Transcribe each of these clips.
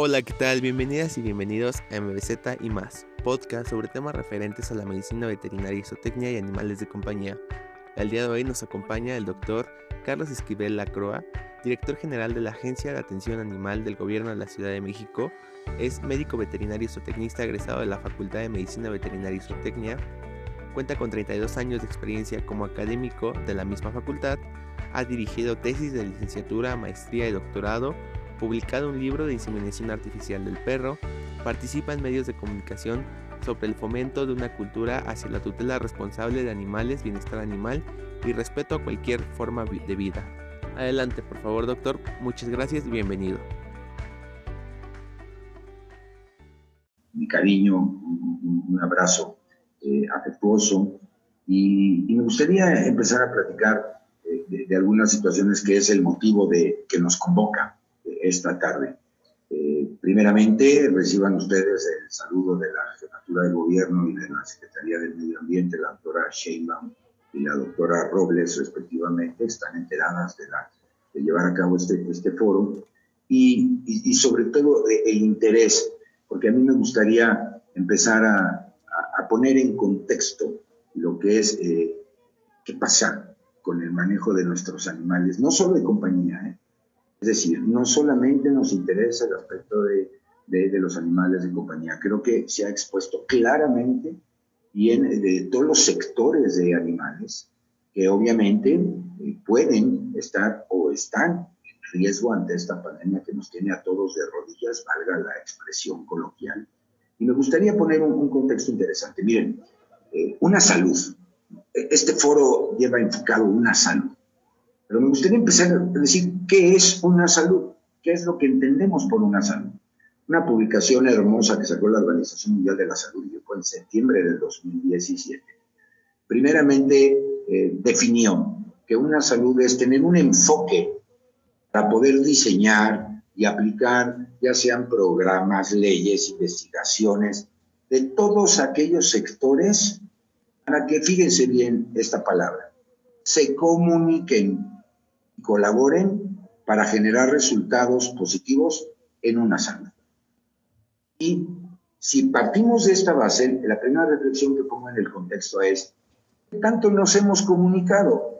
Hola, ¿qué tal? Bienvenidas y bienvenidos a MBZ y más, podcast sobre temas referentes a la medicina veterinaria, zootecnia y animales de compañía. El día de hoy nos acompaña el doctor Carlos Esquivel Lacroa, director general de la Agencia de Atención Animal del Gobierno de la Ciudad de México. Es médico veterinario y zootecnista egresado de la Facultad de Medicina Veterinaria y Zootecnia. Cuenta con 32 años de experiencia como académico de la misma facultad. Ha dirigido tesis de licenciatura, maestría y doctorado publicado un libro de inseminación artificial del perro, participa en medios de comunicación sobre el fomento de una cultura hacia la tutela responsable de animales, bienestar animal y respeto a cualquier forma de vida. Adelante, por favor, doctor. Muchas gracias y bienvenido. Mi cariño, un, abrazo eh, afectuoso y, me gustaría empezar a platicar eh, de, de, algunas situaciones que es el motivo de que nos convoca esta tarde. Eh, primeramente, reciban ustedes el saludo de la Jefatura de Gobierno y de la Secretaría del Medio Ambiente, la doctora Sheinbaum y la doctora Robles, respectivamente, están enteradas de, la, de llevar a cabo este, este foro y, y, sobre todo el interés, porque a mí me gustaría empezar a, a, poner en contexto lo que es eh, qué pasa con el manejo de nuestros animales, no solo de compañía, ¿eh? Es decir, no solamente nos interesa el aspecto de, los animales de compañía, creo que se ha expuesto claramente y en de todos los sectores de animales que obviamente eh, pueden estar o están en riesgo ante esta pandemia que nos tiene a todos de rodillas, valga la expresión coloquial. Y me gustaría poner un, contexto interesante. Miren, eh, una salud. Este foro lleva enfocado una salud. Pero me gustaría empezar a decir qué es una salud, qué es lo que entendemos por una salud. Una publicación hermosa que sacó la Organización Mundial de la Salud, y fue en septiembre del 2017. Primeramente eh, definió que una salud es tener un enfoque para poder diseñar y aplicar ya sean programas, leyes, investigaciones, de todos aquellos sectores para que, fíjense bien esta palabra, se comuniquen colaboren para generar resultados positivos en una salud. Y si partimos de esta base, la primera reflexión que pongo en el contexto es, ¿qué tanto nos hemos comunicado?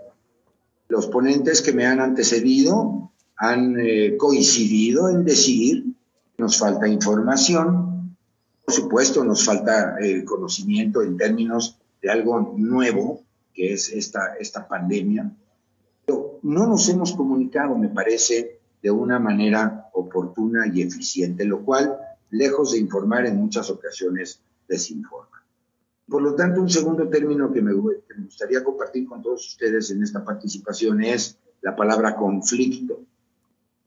Los ponentes que me han antecedido han eh, coincidido en decir nos falta información, por supuesto nos falta el conocimiento en términos de algo nuevo, que es esta, esta pandemia, no nos hemos comunicado, me parece, de una manera oportuna y eficiente, lo cual, lejos de informar en muchas ocasiones, desinforma. Por lo tanto, un segundo término que me, gustaría compartir con todos ustedes en esta participación es la palabra conflicto.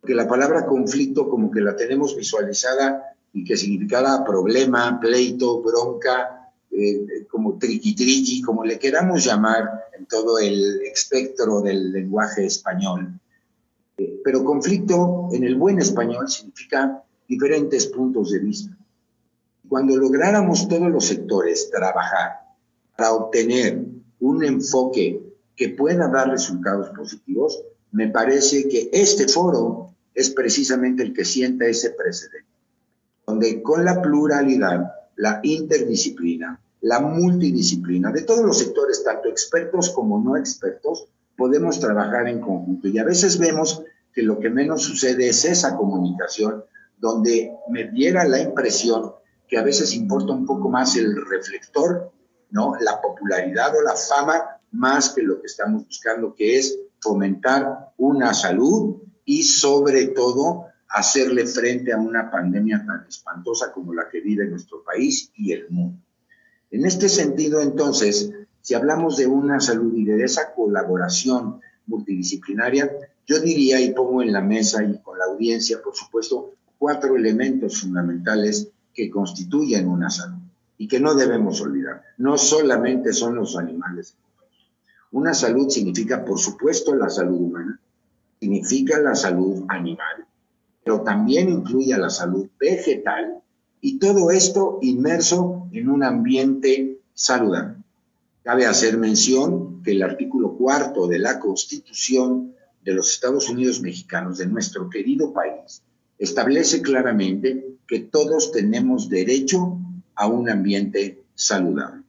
Que la palabra conflicto como que la tenemos visualizada y que significara problema, pleito, bronca, eh, como triqui como le queramos llamar en todo el espectro del lenguaje español. Eh, pero conflicto en el buen español significa diferentes puntos de vista. Cuando lográramos todos los sectores trabajar para obtener un enfoque que pueda dar resultados positivos, me parece que este foro es precisamente el que sienta ese precedente, donde con la pluralidad la interdisciplina, la multidisciplina de todos los sectores, tanto expertos como no expertos, podemos trabajar en conjunto. Y a veces vemos que lo que menos sucede es esa comunicación, donde me diera la impresión que a veces importa un poco más el reflector, ¿no? La popularidad o la fama, más que lo que estamos buscando, que es fomentar una salud y sobre todo hacerle frente a una pandemia tan espantosa como la que vive nuestro país y el mundo. En este sentido, entonces, si hablamos de una salud y de esa colaboración multidisciplinaria, yo diría y pongo en la mesa y con la audiencia, por supuesto, cuatro elementos fundamentales que constituyen una salud y que no debemos olvidar. No solamente son los animales. Una salud significa, por supuesto, la salud humana, significa la salud animal, pero también incluye a la salud vegetal y todo esto inmerso en un ambiente saludable. Cabe hacer mención que el artículo cuarto de la Constitución de los Estados Unidos mexicanos, de nuestro querido país, establece claramente que todos tenemos derecho a un ambiente saludable.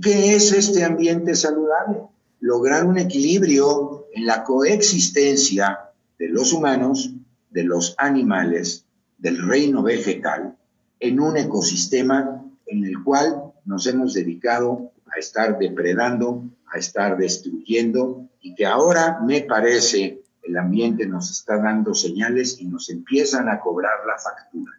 ¿Qué es este ambiente saludable? Lograr un equilibrio en la coexistencia de los humanos, de los animales, del reino vegetal, en un ecosistema en el cual nos hemos dedicado a estar depredando, a estar destruyendo y que ahora me parece el ambiente nos está dando señales y nos empiezan a cobrar la factura.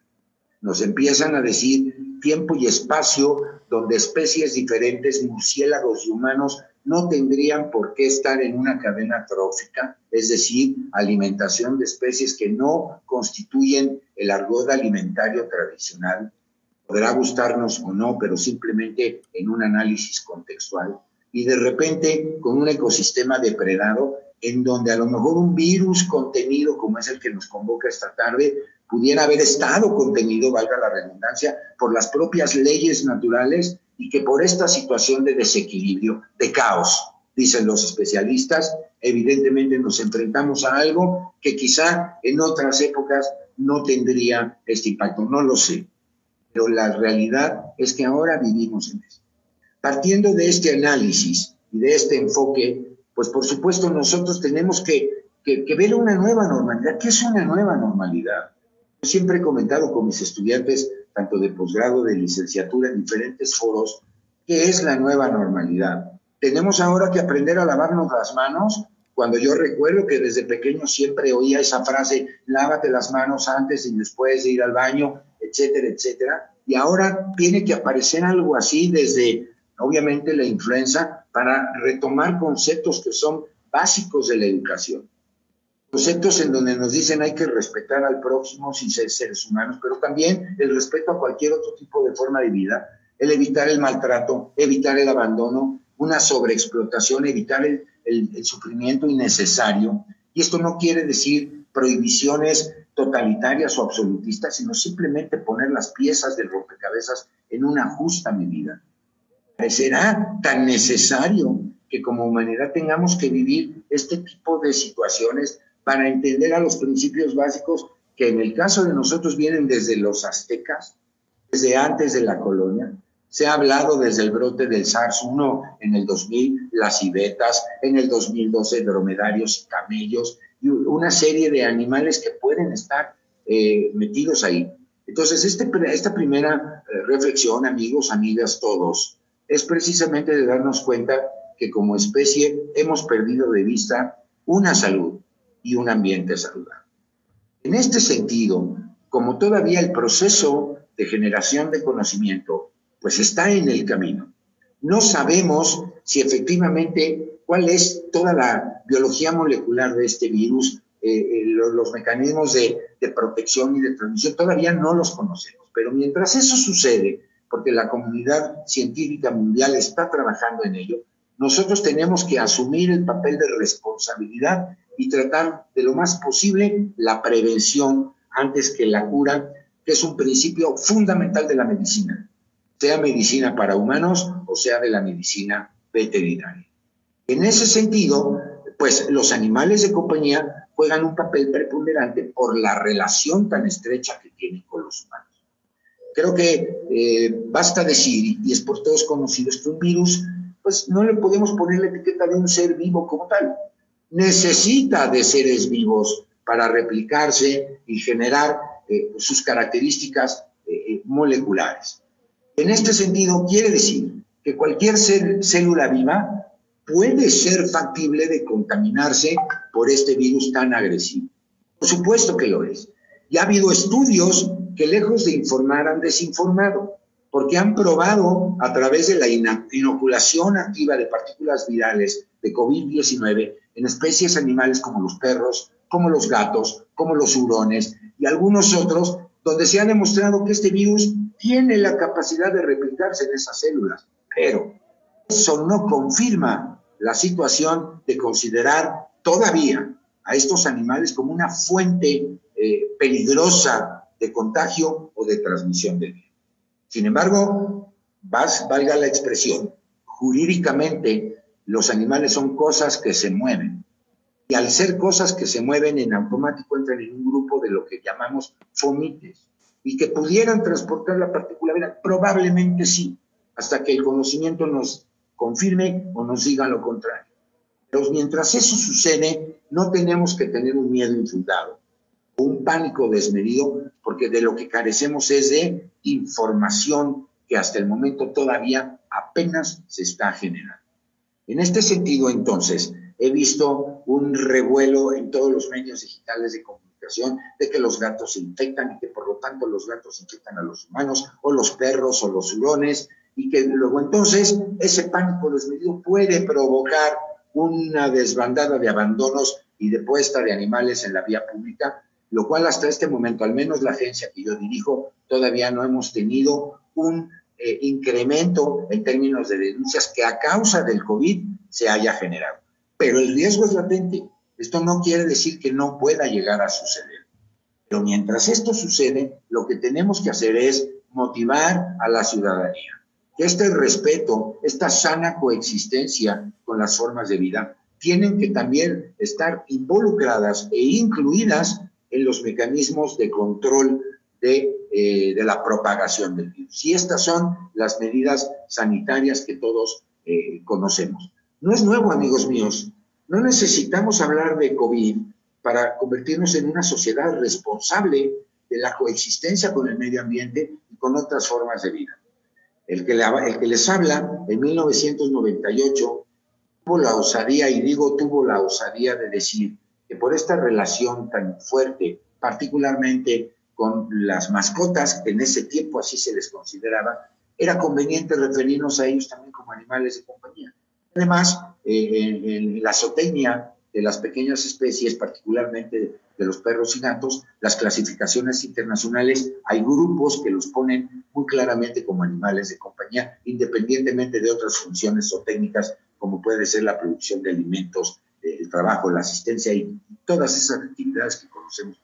Nos empiezan a decir tiempo y espacio donde especies diferentes, murciélagos y humanos, no tendrían por qué estar en una cadena trófica, es decir, alimentación de especies que no constituyen el argot alimentario tradicional. Podrá gustarnos o no, pero simplemente en un análisis contextual. Y de repente, con un ecosistema depredado, en donde a lo mejor un virus contenido, como es el que nos convoca esta tarde, pudiera haber estado contenido, valga la redundancia, por las propias leyes naturales y que por esta situación de desequilibrio, de caos, dicen los especialistas, evidentemente nos enfrentamos a algo que quizá en otras épocas no tendría este impacto, no lo sé, pero la realidad es que ahora vivimos en eso. Partiendo de este análisis y de este enfoque, pues por supuesto nosotros tenemos que, ver una nueva normalidad. ¿Qué es una nueva normalidad? Yo siempre he comentado con mis estudiantes, tanto de posgrado, de licenciatura, en diferentes foros, qué es la nueva normalidad. Tenemos ahora que aprender a lavarnos las manos. Cuando yo recuerdo que desde pequeño siempre oía esa frase, lávate las manos antes y después de ir al baño, etcétera, etcétera. Y ahora tiene que aparecer algo así desde, obviamente, la influenza, para retomar conceptos que son básicos de la educación. Conceptos en donde nos dicen hay que respetar al próximo sin ser seres humanos, pero también el respeto a cualquier otro tipo de forma de vida, el evitar el maltrato, evitar el abandono, una sobreexplotación, evitar el, el sufrimiento innecesario. Y esto no quiere decir prohibiciones totalitarias o absolutistas, sino simplemente poner las piezas del rompecabezas en una justa medida será tan necesario que como humanidad tengamos que vivir este tipo de situaciones para entender a los principios básicos que en el caso de nosotros vienen desde los aztecas, desde antes de la colonia. Se ha hablado desde el brote del SARS-1 en el 2000, las civetas, en el 2012 dromedarios y camellos, y una serie de animales que pueden estar eh, metidos ahí. Entonces, este, esta primera eh, reflexión, amigos, amigas, todos, es precisamente de darnos cuenta que como especie hemos perdido de vista una salud y un ambiente saludable. En este sentido, como todavía el proceso de generación de conocimiento pues está en el camino, no sabemos si efectivamente cuál es toda la biología molecular de este virus, eh, eh, los, mecanismos de, de protección y de transmisión, todavía no los conocemos. Pero mientras eso sucede, porque la comunidad científica mundial está trabajando en ello, nosotros tenemos que asumir el papel de responsabilidad y tratar de lo más posible la prevención antes que la cura, que es un principio fundamental de la medicina, sea medicina para humanos o sea de la medicina veterinaria. En ese sentido, pues los animales de compañía juegan un papel preponderante por la relación tan estrecha que tienen con los humanos. Creo que eh, basta decir, y es por todos conocido, que un virus, pues no le podemos poner la etiqueta de un ser vivo como tal. Necesita de seres vivos para replicarse y generar eh, sus características eh, moleculares. En este sentido, quiere decir que cualquier célula viva puede ser factible de contaminarse por este virus tan agresivo. Por supuesto que lo es. Ya ha habido estudios que lejos de informar han desinformado, porque han probado a través de la inoculación activa de partículas virales de COVID-19 en especies animales como los perros, como los gatos, como los hurones y algunos otros, donde se ha demostrado que este virus tiene la capacidad de replicarse en esas células. Pero eso no confirma la situación de considerar todavía a estos animales como una fuente eh, peligrosa de contagio o de transmisión del virus. Sin embargo, valga la expresión, jurídicamente los animales son cosas que se mueven. Y al ser cosas que se mueven en automático, entran en un grupo de lo que llamamos fomites. Y que pudieran transportar la partícula viral, probablemente sí, hasta que el conocimiento nos confirme o nos diga lo contrario. Pero mientras eso sucede, no tenemos que tener un miedo infundado un pánico desmedido, porque de lo que carecemos es de información que hasta el momento todavía apenas se está generando. En este sentido, entonces, he visto un revuelo en todos los medios digitales de comunicación de que los gatos se infectan y que por lo tanto los gatos infectan a los humanos o los perros o los hurones y que luego entonces ese pánico desmedido puede provocar una desbandada de abandonos y de puesta de animales en la vía pública, lo cual hasta este momento, al menos la agencia que yo dirijo, todavía no hemos tenido un eh, incremento en términos de denuncias que a causa del COVID se haya generado. Pero el riesgo es latente. Esto no quiere decir que no pueda llegar a suceder. Pero mientras esto sucede, lo que tenemos que hacer es motivar a la ciudadanía que este respeto, esta sana coexistencia con las formas de vida, tienen que también estar involucradas e incluidas en los mecanismos de control de, eh, la propagación del virus. Y estas son las medidas sanitarias que todos eh, conocemos. No es nuevo, amigos míos. No necesitamos hablar de COVID para convertirnos en una sociedad responsable de la coexistencia con el medio ambiente y con otras formas de vida. El que, el que les habla en 1998 tuvo la osadía, y digo tuvo la osadía de decir que por esta relación tan fuerte, particularmente con las mascotas, en ese tiempo así se les consideraba, era conveniente referirnos a ellos también como animales de compañía. Además, eh, en, la zootecnia de las pequeñas especies, particularmente de los perros y gatos, las clasificaciones internacionales, hay grupos que los ponen muy claramente como animales de compañía, independientemente de otras funciones o técnicas, como puede ser la producción de alimentos, el trabajo, la asistencia y todas esas actividades que conocemos.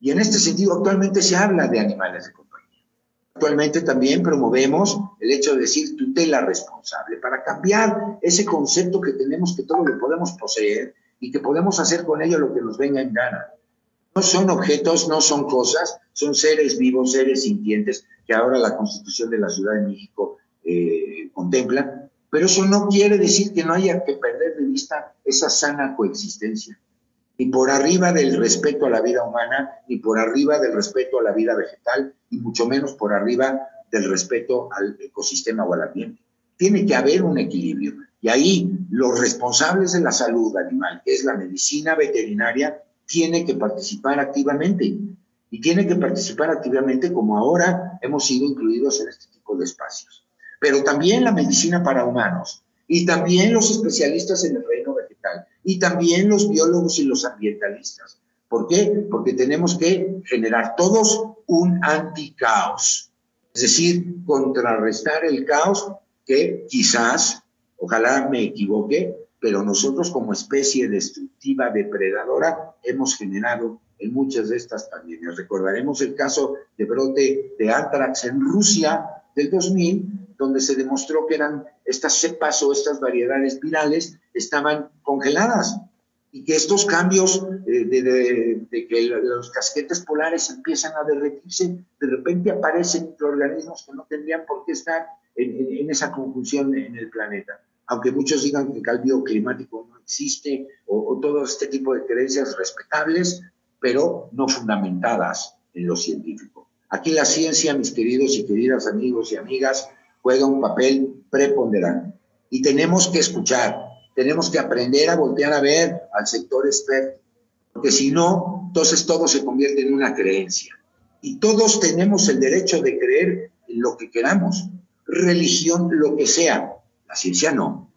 Y en este sentido, actualmente se habla de animales de compañía. Actualmente también promovemos el hecho de decir tutela responsable para cambiar ese concepto que tenemos que todo lo podemos poseer y que podemos hacer con ello lo que nos venga en gana. No son objetos, no son cosas, son seres vivos, seres sintientes que ahora la Constitución de la Ciudad de México eh, contempla, pero eso no quiere decir que no haya que perder de vista esa sana coexistencia, ni por arriba del respeto a la vida humana, ni por arriba del respeto a la vida vegetal, y mucho menos por arriba del respeto al ecosistema o al ambiente. Tiene que haber un equilibrio. Y ahí los responsables de la salud animal, que es la medicina veterinaria, tiene que participar activamente. Y tiene que participar activamente como ahora hemos sido incluidos en este tipo de espacios. Pero también la medicina para humanos y también los especialistas en el reino y también los biólogos y los ambientalistas. ¿Por qué? Porque tenemos que generar todos un anticaos, es decir, contrarrestar el caos que quizás Ojalá me equivoque, pero nosotros como especie destructiva depredadora hemos generado en muchas de estas pandemias. Recordaremos el caso de brote de anthrax en Rusia del 2000, donde se demostró que eran estas cepas o estas variedades virales estaban congeladas y que estos cambios eh, de, que los casquetes polares empiezan a derretirse, de repente aparecen microorganismos que no tendrían por qué estar en esa conjunción en el planeta aunque muchos digan que el cambio climático no existe, o, todo este tipo de creencias respetables, pero no fundamentadas en lo científico. Aquí la ciencia, mis queridos y queridas amigos y amigas, juega un papel preponderante. Y tenemos que escuchar, tenemos que aprender a voltear a ver al sector experto, porque si no, entonces todo se convierte en una creencia. Y todos tenemos el derecho de creer en lo que queramos, religión, lo que sea, la ciencia no.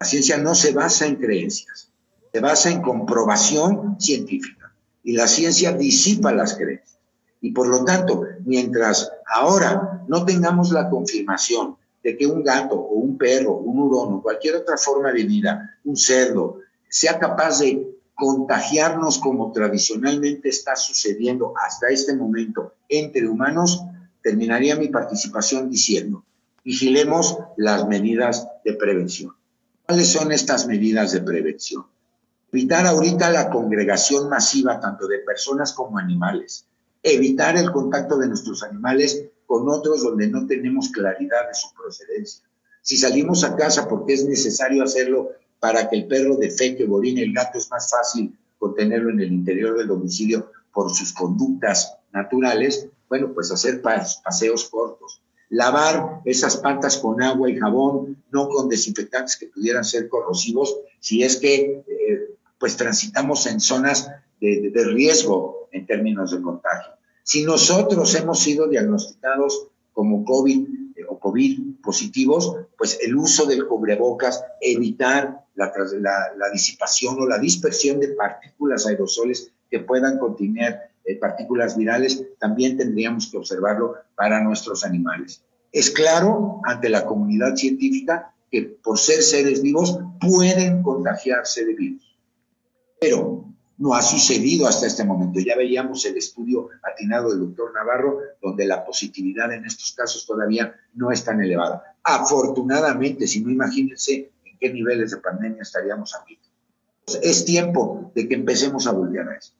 La ciencia no se basa en creencias, se basa en comprobación científica. Y la ciencia disipa las creencias. Y por lo tanto, mientras ahora no tengamos la confirmación de que un gato o un perro, un hurón o cualquier otra forma de vida, un cerdo, sea capaz de contagiarnos como tradicionalmente está sucediendo hasta este momento entre humanos, terminaría mi participación diciendo, vigilemos las medidas de prevención. ¿Cuáles son estas medidas de prevención? Evitar ahorita la congregación masiva tanto de personas como animales. Evitar el contacto de nuestros animales con otros donde no tenemos claridad de su procedencia. Si salimos a casa porque es necesario hacerlo para que el perro defeque o orine, el gato es más fácil contenerlo en el interior del domicilio por sus conductas naturales, bueno, pues hacer paseos cortos. Lavar esas patas con agua y jabón, no con desinfectantes que pudieran ser corrosivos, si es que eh, pues transitamos en zonas de, de riesgo en términos de contagio. Si nosotros hemos sido diagnosticados como COVID eh, o COVID positivos, pues el uso del cubrebocas, evitar la, la, disipación o la dispersión de partículas aerosoles que puedan contener eh, partículas virales, también tendríamos que observarlo para nuestros animales. Es claro ante la comunidad científica que por ser seres vivos pueden contagiarse de virus. Pero no ha sucedido hasta este momento. Ya veíamos el estudio atinado del doctor Navarro, donde la positividad en estos casos todavía no es tan elevada. Afortunadamente, si no imagínense en qué niveles de pandemia estaríamos aquí. Es tiempo de que empecemos a volver a eso.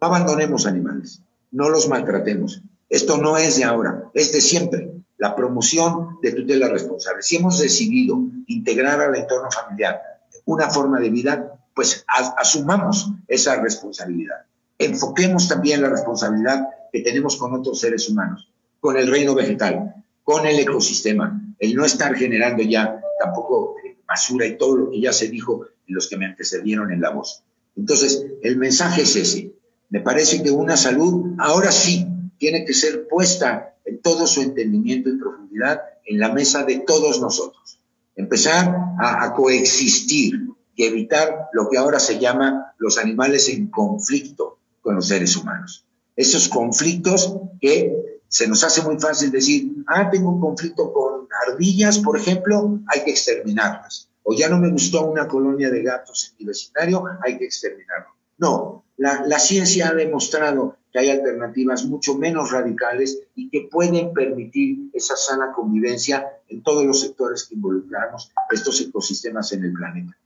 No abandonemos animales, no los maltratemos. Esto no es de ahora, es de siempre. La promoción de tutela responsable. Si hemos decidido integrar al entorno familiar una forma de vida, pues asumamos esa responsabilidad. Enfoquemos también la responsabilidad que tenemos con otros seres humanos, con el reino vegetal, con el ecosistema, el no estar generando ya tampoco basura y todo lo que ya se dijo en los que me antecedieron en la voz. Entonces, el mensaje es ese. Me parece que una salud ahora sí tiene que ser puesta en todo su entendimiento y profundidad en la mesa de todos nosotros. Empezar a coexistir y evitar lo que ahora se llama los animales en conflicto con los seres humanos. Esos conflictos que se nos hace muy fácil decir, ah, tengo un conflicto con ardillas, por ejemplo, hay que exterminarlas. O ya no me gustó una colonia de gatos en mi vecindario, hay que exterminarlo. No, la, ciencia ha demostrado que hay alternativas mucho menos radicales y que pueden permitir esa sana convivencia en todos los sectores que involucramos estos ecosistemas en el planeta.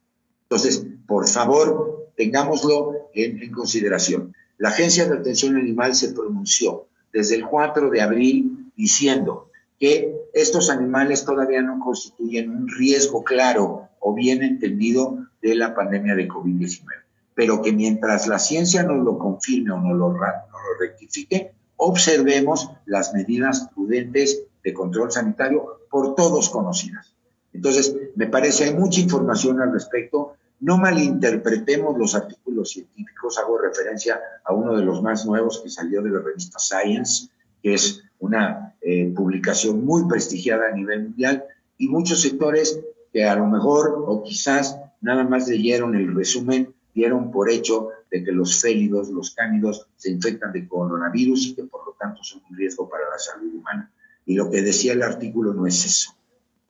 Entonces, por favor, tengámoslo en, consideración. La Agencia de Atención Animal se pronunció desde el 4 de abril diciendo que estos animales todavía no constituyen un riesgo claro o bien entendido de la pandemia de COVID-19 pero que mientras la ciencia nos lo confirme o nos lo, rectifique, observemos las medidas prudentes de control sanitario por todos conocidas. Entonces, me parece hay mucha información al respecto. No malinterpretemos los artículos científicos. Hago referencia a uno de los más nuevos que salió de la revista Science, que es una eh, publicación muy prestigiada a nivel mundial, y muchos sectores que a lo mejor o quizás nada más leyeron el resumen dieron por hecho de que los félidos, los cánidos, se infectan de coronavirus y que por lo tanto son un riesgo para la salud humana. Y lo que decía el artículo no es eso.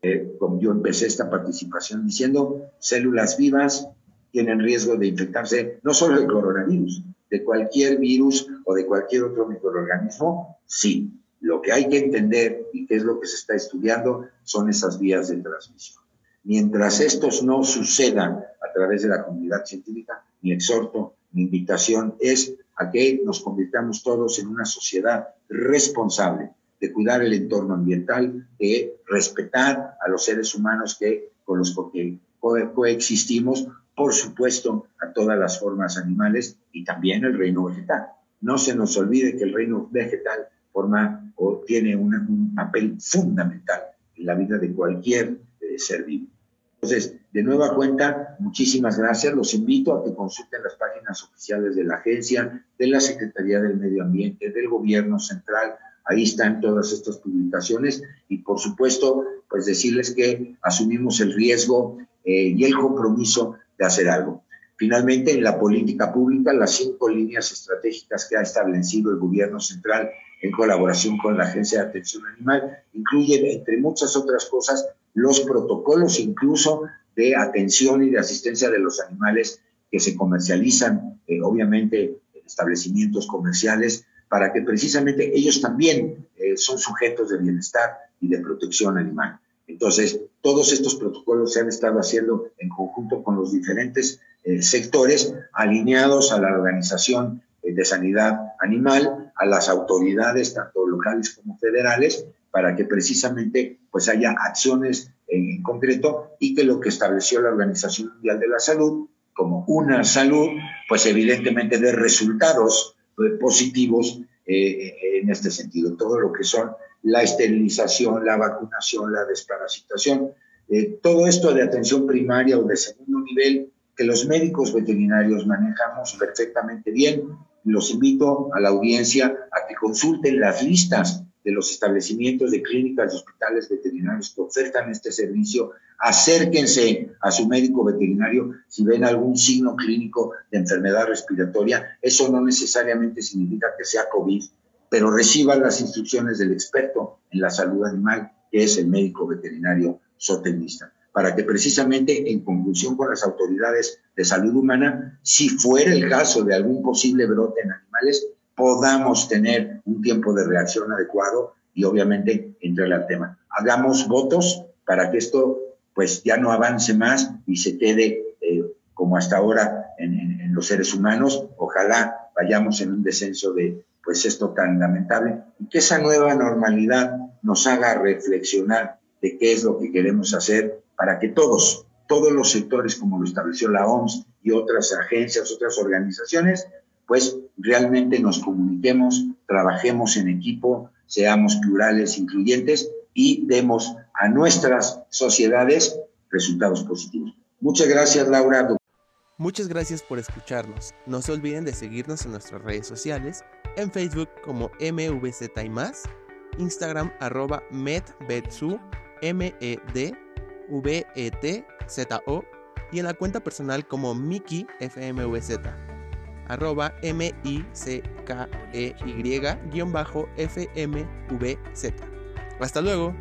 Eh, yo empecé esta participación diciendo, células vivas tienen riesgo de infectarse no solo de coronavirus, de cualquier virus o de cualquier otro microorganismo, sí. Lo que hay que entender y que es lo que se está estudiando son esas vías de transmisión. Mientras estos no sucedan a través de la comunidad científica, mi exhorto, mi invitación es a que nos convirtamos todos en una sociedad responsable de cuidar el entorno ambiental, de respetar a los seres humanos que, con los que coexistimos, por supuesto, a todas las formas animales y también el reino vegetal. No se nos olvide que el reino vegetal forma o tiene un papel fundamental en la vida de cualquier ser vivo. Entonces, de nueva cuenta, muchísimas gracias. Los invito a que consulten las páginas oficiales de la agencia, de la Secretaría del Medio Ambiente, del Gobierno Central. Ahí están todas estas publicaciones y, por supuesto, pues decirles que asumimos el riesgo eh, y el compromiso de hacer algo. Finalmente, en la política pública, las cinco líneas estratégicas que ha establecido el Gobierno Central en colaboración con la Agencia de Atención Animal incluyen, entre muchas otras cosas, los protocolos incluso de atención y de asistencia de los animales que se comercializan, eh, obviamente, en establecimientos comerciales, para que precisamente ellos también eh, son sujetos de bienestar y de protección animal. Entonces, todos estos protocolos se han estado haciendo en conjunto con los diferentes eh, sectores alineados a la Organización eh, de Sanidad Animal, a las autoridades tanto locales como federales, para que precisamente pues haya acciones en, concreto y que lo que estableció la Organización Mundial de la Salud como una salud, pues evidentemente de resultados eh, positivos en este sentido. Todo lo que son la esterilización, la vacunación, la desparasitación, todo esto de atención primaria o de segundo nivel que los médicos veterinarios manejamos perfectamente bien. Los invito a la audiencia a que consulten las listas de los establecimientos de clínicas y hospitales veterinarios que ofertan este servicio. Acérquense a su médico veterinario si ven algún signo clínico de enfermedad respiratoria. Eso no necesariamente significa que sea COVID, pero reciban las instrucciones del experto en la salud animal, que es el médico veterinario zootecnista para que precisamente en conjunción con las autoridades de salud humana, si fuera el caso de algún posible brote en animales, podamos tener un tiempo de reacción adecuado y obviamente entrar al tema. Hagamos votos para que esto pues ya no avance más y se quede eh, como hasta ahora en, en, los seres humanos. Ojalá vayamos en un descenso de pues esto tan lamentable y que esa nueva normalidad nos haga reflexionar de qué es lo que queremos hacer para que todos, todos los sectores, como lo estableció la OMS y otras agencias, otras organizaciones, pues realmente nos comuniquemos, trabajemos en equipo, seamos plurales, incluyentes y demos a nuestras sociedades resultados positivos. Muchas gracias, Laura. Muchas gracias por escucharnos. No se olviden de seguirnos en nuestras redes sociales, en Facebook como MVZ y más, Instagram arroba medbetsu, M-E-D V-E-T-Z-O y en la cuenta personal como Miki FMVZ, arroba M-I-C-K-E-Y-FMVZ. Hasta luego.